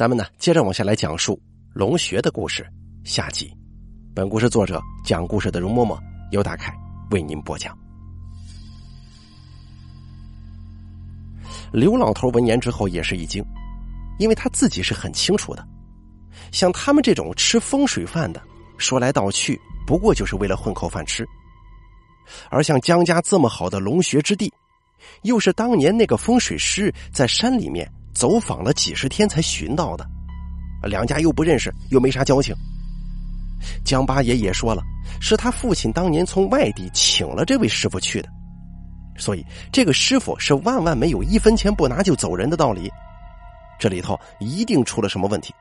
咱们呢，接着往下来讲述龙穴的故事。下集，本故事作者讲故事的容嬷嬷由大凯为您播讲。刘老头闻言之后也是一惊，因为他自己是很清楚的，像他们这种吃风水饭的，说来道去不过就是为了混口饭吃。而像江家这么好的龙穴之地，又是当年那个风水师在山里面。走访了几十天才寻到的，两家又不认识，又没啥交情。江八爷也说了，是他父亲当年从外地请了这位师傅去的，所以这个师傅是万万没有一分钱不拿就走人的道理。这里头一定出了什么问题。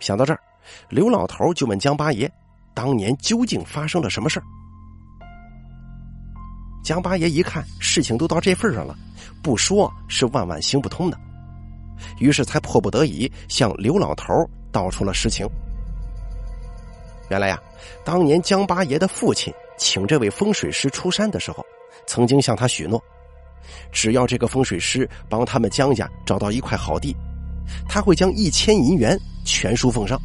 想到这儿，刘老头就问江八爷：“当年究竟发生了什么事儿？”江八爷一看，事情都到这份上了。不说是万万行不通的，于是才迫不得已向刘老头道出了实情。原来呀，当年江八爷的父亲请这位风水师出山的时候，曾经向他许诺，只要这个风水师帮他们江家找到一块好地，他会将一千银元全数奉上。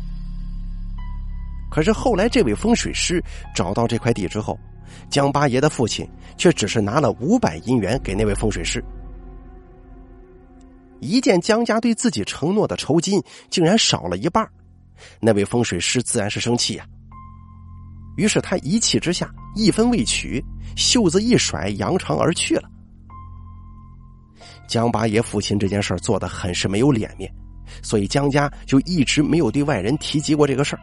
可是后来这位风水师找到这块地之后，江八爷的父亲却只是拿了五百银元给那位风水师。一见江家对自己承诺的酬金竟然少了一半，那位风水师自然是生气呀。于是他一气之下，一分未取，袖子一甩，扬长而去了。江八爷父亲这件事做的很是没有脸面，所以江家就一直没有对外人提及过这个事儿。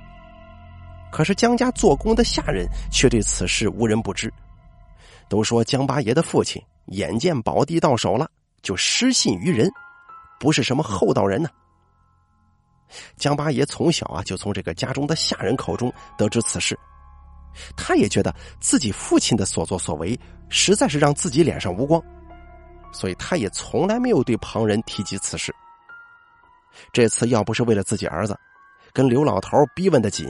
可是江家做工的下人却对此事无人不知，都说江八爷的父亲眼见宝地到手了，就失信于人。不是什么厚道人呢。江八爷从小啊就从这个家中的下人口中得知此事，他也觉得自己父亲的所作所为实在是让自己脸上无光，所以他也从来没有对旁人提及此事。这次要不是为了自己儿子，跟刘老头逼问的紧，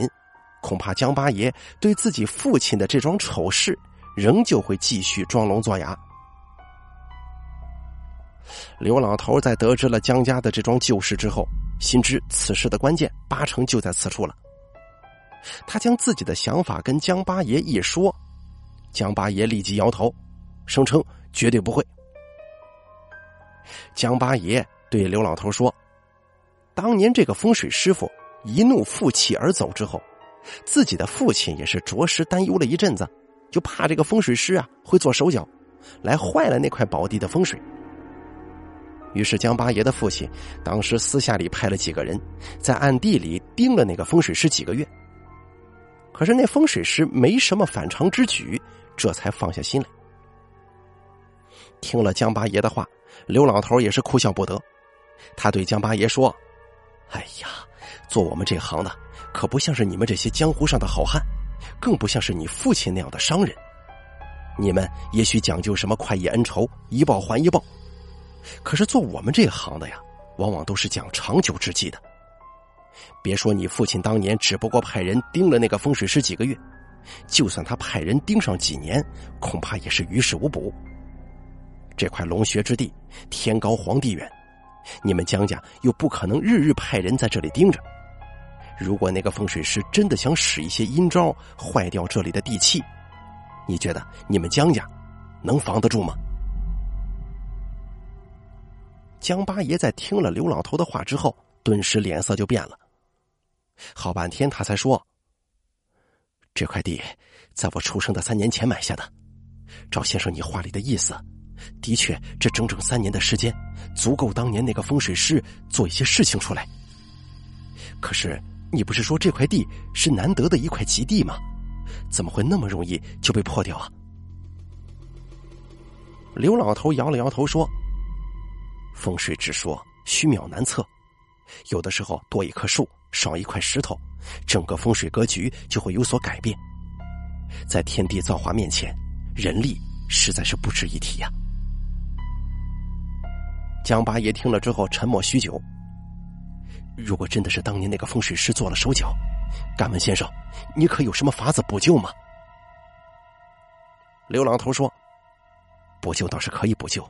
恐怕江八爷对自己父亲的这桩丑事仍旧会继续装聋作哑。刘老头在得知了江家的这桩旧事之后，心知此事的关键八成就在此处了。他将自己的想法跟江八爷一说，江八爷立即摇头，声称绝对不会。江八爷对刘老头说：“当年这个风水师傅一怒负气而走之后，自己的父亲也是着实担忧了一阵子，就怕这个风水师啊会做手脚，来坏了那块宝地的风水。”于是江八爷的父亲当时私下里派了几个人，在暗地里盯了那个风水师几个月。可是那风水师没什么反常之举，这才放下心来。听了江八爷的话，刘老头也是哭笑不得。他对江八爷说：“哎呀，做我们这行的，可不像是你们这些江湖上的好汉，更不像是你父亲那样的商人。你们也许讲究什么快意恩仇，一报还一报。”可是做我们这行的呀，往往都是讲长久之计的。别说你父亲当年只不过派人盯了那个风水师几个月，就算他派人盯上几年，恐怕也是于事无补。这块龙穴之地，天高皇帝远，你们江家又不可能日日派人在这里盯着。如果那个风水师真的想使一些阴招坏掉这里的地气，你觉得你们江家能防得住吗？江八爷在听了刘老头的话之后，顿时脸色就变了。好半天，他才说：“这块地在我出生的三年前买下的。赵先生，你话里的意思，的确，这整整三年的时间，足够当年那个风水师做一些事情出来。可是，你不是说这块地是难得的一块极地吗？怎么会那么容易就被破掉啊？”刘老头摇了摇头说。风水之说虚渺难测，有的时候多一棵树，少一块石头，整个风水格局就会有所改变。在天地造化面前，人力实在是不值一提呀。江八爷听了之后沉默许久。如果真的是当年那个风水师做了手脚，敢问先生，你可有什么法子补救吗？刘老头说：“补救倒是可以补救。”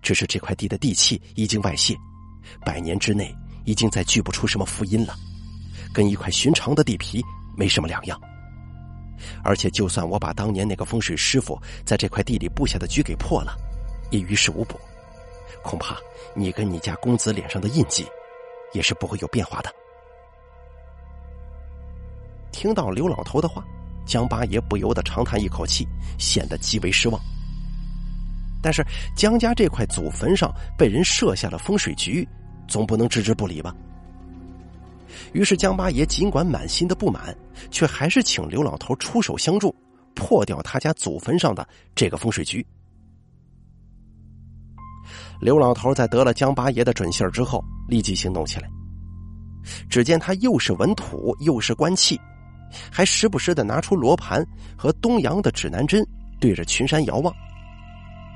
只是这块地的地气已经外泄，百年之内已经再聚不出什么福音了，跟一块寻常的地皮没什么两样。而且，就算我把当年那个风水师傅在这块地里布下的局给破了，也于事无补。恐怕你跟你家公子脸上的印记，也是不会有变化的。听到刘老头的话，江八爷不由得长叹一口气，显得极为失望。但是江家这块祖坟上被人设下了风水局，总不能置之不理吧？于是江八爷尽管满心的不满，却还是请刘老头出手相助，破掉他家祖坟上的这个风水局。刘老头在得了江八爷的准信之后，立即行动起来。只见他又是文土，又是观气，还时不时的拿出罗盘和东洋的指南针，对着群山遥望。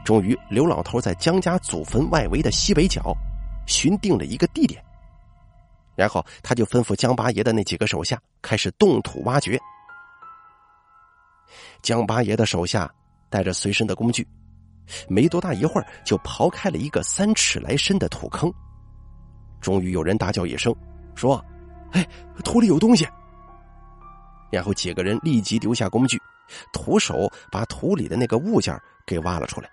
终于，刘老头在江家祖坟外围的西北角寻定了一个地点，然后他就吩咐江八爷的那几个手下开始动土挖掘。江八爷的手下带着随身的工具，没多大一会儿就刨开了一个三尺来深的土坑。终于有人大叫一声，说：“哎，土里有东西！”然后几个人立即丢下工具，徒手把土里的那个物件给挖了出来。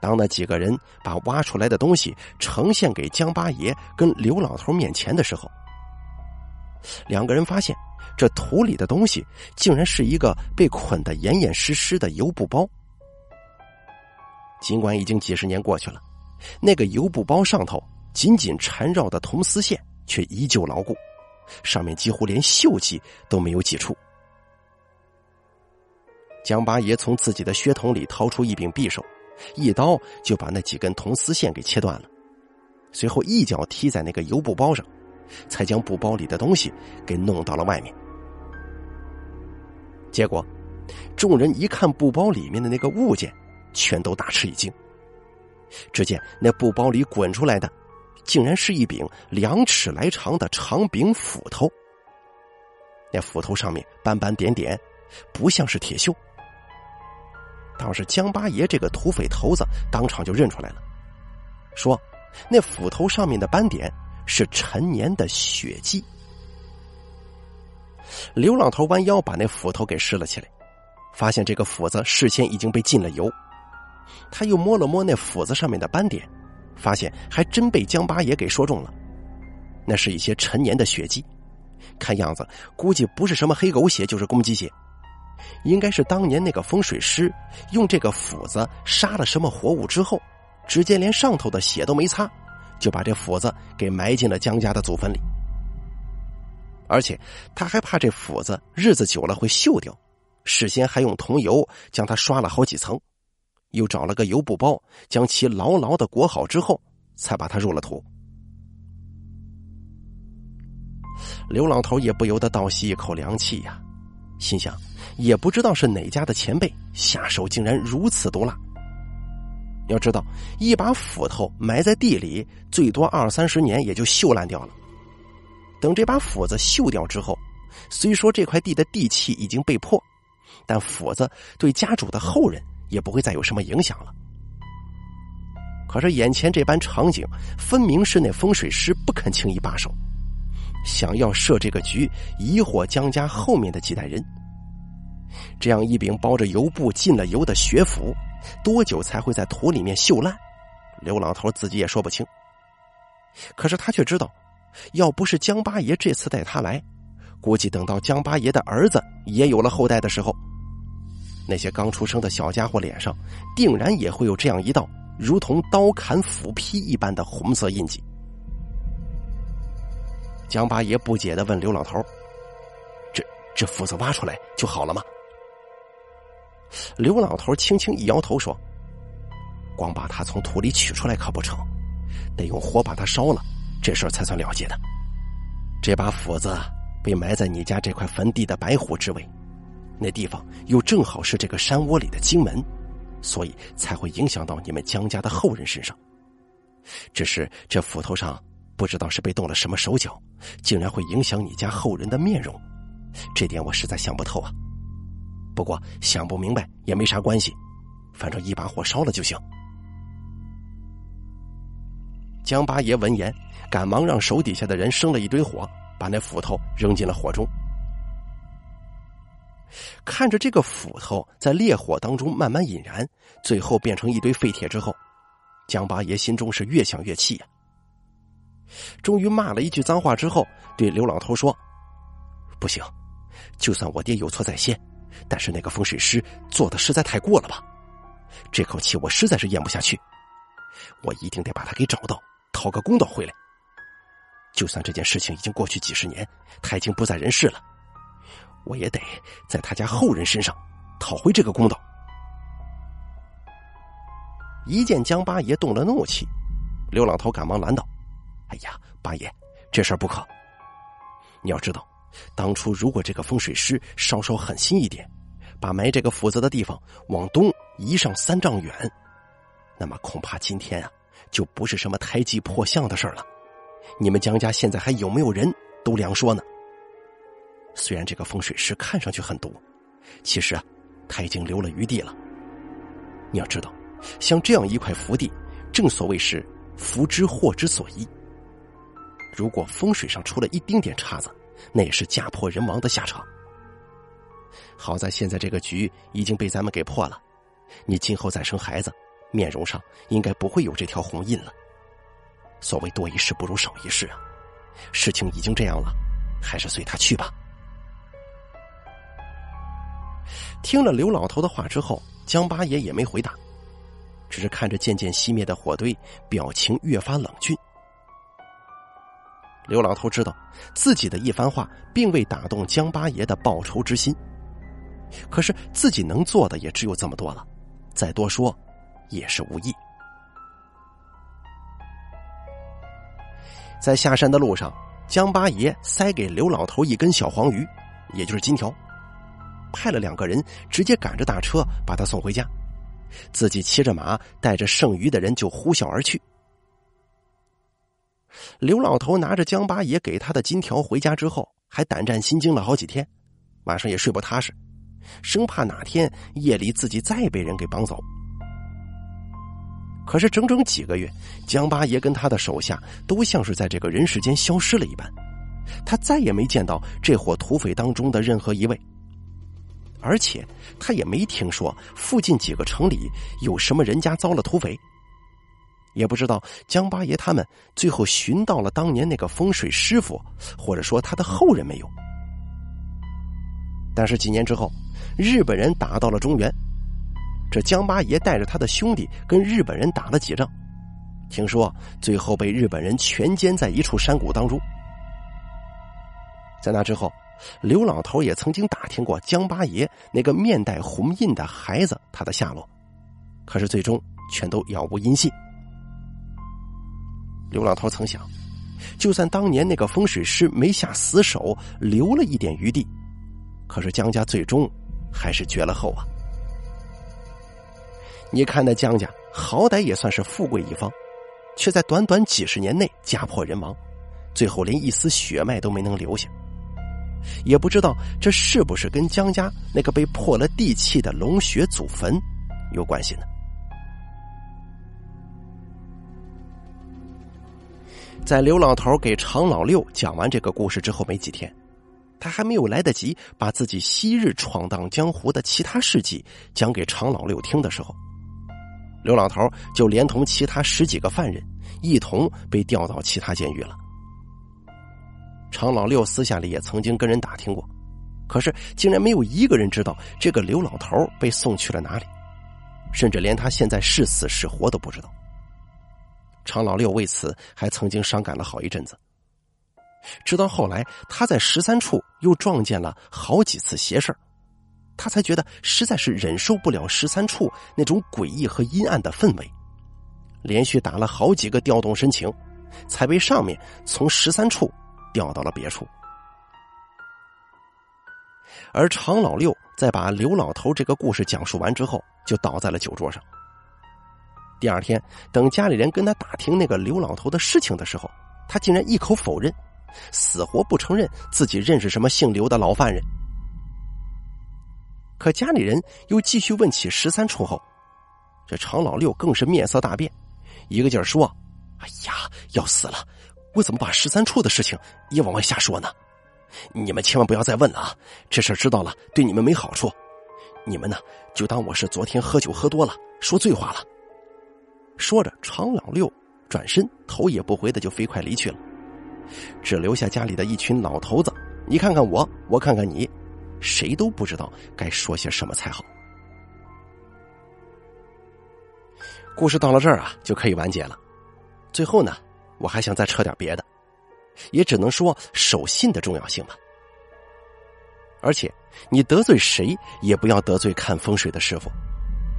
当那几个人把挖出来的东西呈现给江八爷跟刘老头面前的时候，两个人发现这土里的东西竟然是一个被捆得严严实实的油布包。尽管已经几十年过去了，那个油布包上头紧紧缠绕的铜丝线却依旧牢固，上面几乎连锈迹都没有几处。江八爷从自己的靴筒里掏出一柄匕首。一刀就把那几根铜丝线给切断了，随后一脚踢在那个油布包上，才将布包里的东西给弄到了外面。结果，众人一看布包里面的那个物件，全都大吃一惊。只见那布包里滚出来的，竟然是一柄两尺来长的长柄斧头。那斧头上面斑斑点点，不像是铁锈。倒是江八爷这个土匪头子当场就认出来了，说：“那斧头上面的斑点是陈年的血迹。”刘老头弯腰把那斧头给拾了起来，发现这个斧子事先已经被浸了油。他又摸了摸那斧子上面的斑点，发现还真被江八爷给说中了，那是一些陈年的血迹，看样子估计不是什么黑狗血，就是公鸡血。应该是当年那个风水师用这个斧子杀了什么活物之后，直接连上头的血都没擦，就把这斧子给埋进了江家的祖坟里。而且他还怕这斧子日子久了会锈掉，事先还用桐油将它刷了好几层，又找了个油布包将其牢牢的裹好之后，才把它入了土。刘老头也不由得倒吸一口凉气呀，心想。也不知道是哪家的前辈下手竟然如此毒辣。要知道，一把斧头埋在地里，最多二三十年也就锈烂掉了。等这把斧子锈掉之后，虽说这块地的地气已经被破，但斧子对家主的后人也不会再有什么影响了。可是眼前这般场景，分明是那风水师不肯轻易罢手，想要设这个局，疑惑江家后面的几代人。这样一柄包着油布、浸了油的血斧，多久才会在土里面锈烂？刘老头自己也说不清。可是他却知道，要不是江八爷这次带他来，估计等到江八爷的儿子也有了后代的时候，那些刚出生的小家伙脸上，定然也会有这样一道如同刀砍斧劈一般的红色印记。江八爷不解的问刘老头：“这这斧子挖出来就好了吗？”刘老头轻轻一摇头说：“光把它从土里取出来可不成，得用火把它烧了，这事儿才算了结的。这把斧子被埋在你家这块坟地的白虎之位，那地方又正好是这个山窝里的京门，所以才会影响到你们江家的后人身上。只是这斧头上不知道是被动了什么手脚，竟然会影响你家后人的面容，这点我实在想不透啊。”不过想不明白也没啥关系，反正一把火烧了就行。江八爷闻言，赶忙让手底下的人生了一堆火，把那斧头扔进了火中。看着这个斧头在烈火当中慢慢引燃，最后变成一堆废铁之后，江八爷心中是越想越气呀。终于骂了一句脏话之后，对刘老头说：“不行，就算我爹有错在先，但是那个风水师做的实在太过了吧？这口气我实在是咽不下去，我一定得把他给找到，讨个公道回来。就算这件事情已经过去几十年，他已经不在人世了。”我也得在他家后人身上讨回这个公道。一见江八爷动了怒气，刘老头赶忙拦道：“哎呀，八爷，这事儿不可。你要知道，当初如果这个风水师稍稍狠心一点，把埋这个斧子的地方往东移上三丈远，那么恐怕今天啊，就不是什么胎记破相的事儿了。你们江家现在还有没有人都两说呢。”虽然这个风水师看上去很毒，其实啊，他已经留了余地了。你要知道，像这样一块福地，正所谓是福之祸之所依。如果风水上出了一丁点岔子，那也是家破人亡的下场。好在现在这个局已经被咱们给破了，你今后再生孩子，面容上应该不会有这条红印了。所谓多一事不如少一事啊，事情已经这样了，还是随他去吧。听了刘老头的话之后，江八爷也没回答，只是看着渐渐熄灭的火堆，表情越发冷峻。刘老头知道自己的一番话并未打动江八爷的报仇之心，可是自己能做的也只有这么多了，再多说也是无益。在下山的路上，江八爷塞给刘老头一根小黄鱼，也就是金条。派了两个人直接赶着大车把他送回家，自己骑着马带着剩余的人就呼啸而去。刘老头拿着江八爷给他的金条回家之后，还胆战心惊了好几天，晚上也睡不踏实，生怕哪天夜里自己再被人给绑走。可是整整几个月，江八爷跟他的手下都像是在这个人世间消失了一般，他再也没见到这伙土匪当中的任何一位。而且他也没听说附近几个城里有什么人家遭了土匪，也不知道江八爷他们最后寻到了当年那个风水师傅，或者说他的后人没有。但是几年之后，日本人打到了中原，这江八爷带着他的兄弟跟日本人打了几仗，听说最后被日本人全歼在一处山谷当中。在那之后。刘老头也曾经打听过江八爷那个面带红印的孩子他的下落，可是最终全都杳无音信。刘老头曾想，就算当年那个风水师没下死手，留了一点余地，可是江家最终还是绝了后啊！你看那江家，好歹也算是富贵一方，却在短短几十年内家破人亡，最后连一丝血脉都没能留下。也不知道这是不是跟江家那个被破了地气的龙穴祖坟有关系呢？在刘老头给常老六讲完这个故事之后没几天，他还没有来得及把自己昔日闯荡江湖的其他事迹讲给常老六听的时候，刘老头就连同其他十几个犯人一同被调到其他监狱了。常老六私下里也曾经跟人打听过，可是竟然没有一个人知道这个刘老头被送去了哪里，甚至连他现在是死是活都不知道。常老六为此还曾经伤感了好一阵子。直到后来，他在十三处又撞见了好几次邪事他才觉得实在是忍受不了十三处那种诡异和阴暗的氛围，连续打了好几个调动申请，才被上面从十三处。调到了别处，而常老六在把刘老头这个故事讲述完之后，就倒在了酒桌上。第二天，等家里人跟他打听那个刘老头的事情的时候，他竟然一口否认，死活不承认自己认识什么姓刘的老犯人。可家里人又继续问起十三处后，这常老六更是面色大变，一个劲儿说：“哎呀，要死了！我怎么把十三处的事情也往外瞎说呢？你们千万不要再问了啊！这事知道了对你们没好处。你们呢，就当我是昨天喝酒喝多了，说醉话了。说着，常老六转身，头也不回的就飞快离去了，只留下家里的一群老头子。你看看我，我看看你，谁都不知道该说些什么才好。故事到了这儿啊，就可以完结了。最后呢，我还想再扯点别的，也只能说守信的重要性吧。而且，你得罪谁也不要得罪看风水的师傅，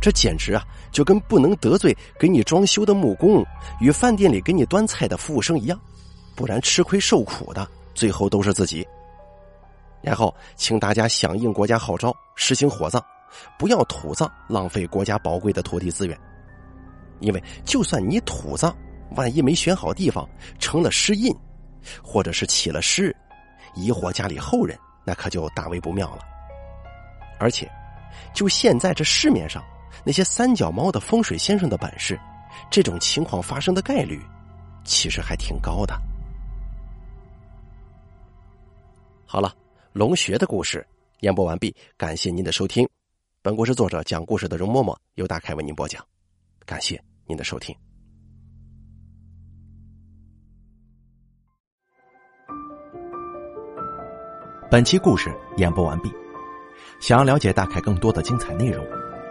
这简直啊，就跟不能得罪给你装修的木工与饭店里给你端菜的服务生一样，不然吃亏受苦的最后都是自己。然后，请大家响应国家号召，实行火葬，不要土葬，浪费国家宝贵的土地资源。因为，就算你土葬，万一没选好地方，成了尸印，或者是起了尸，疑惑家里后人。那可就大为不妙了。而且，就现在这市面上那些三脚猫的风水先生的本事，这种情况发生的概率，其实还挺高的。好了，龙穴的故事演播完毕，感谢您的收听。本故事作者讲故事的容嬷嬷由大凯为您播讲，感谢您的收听。本期故事演播完毕。想要了解大凯更多的精彩内容，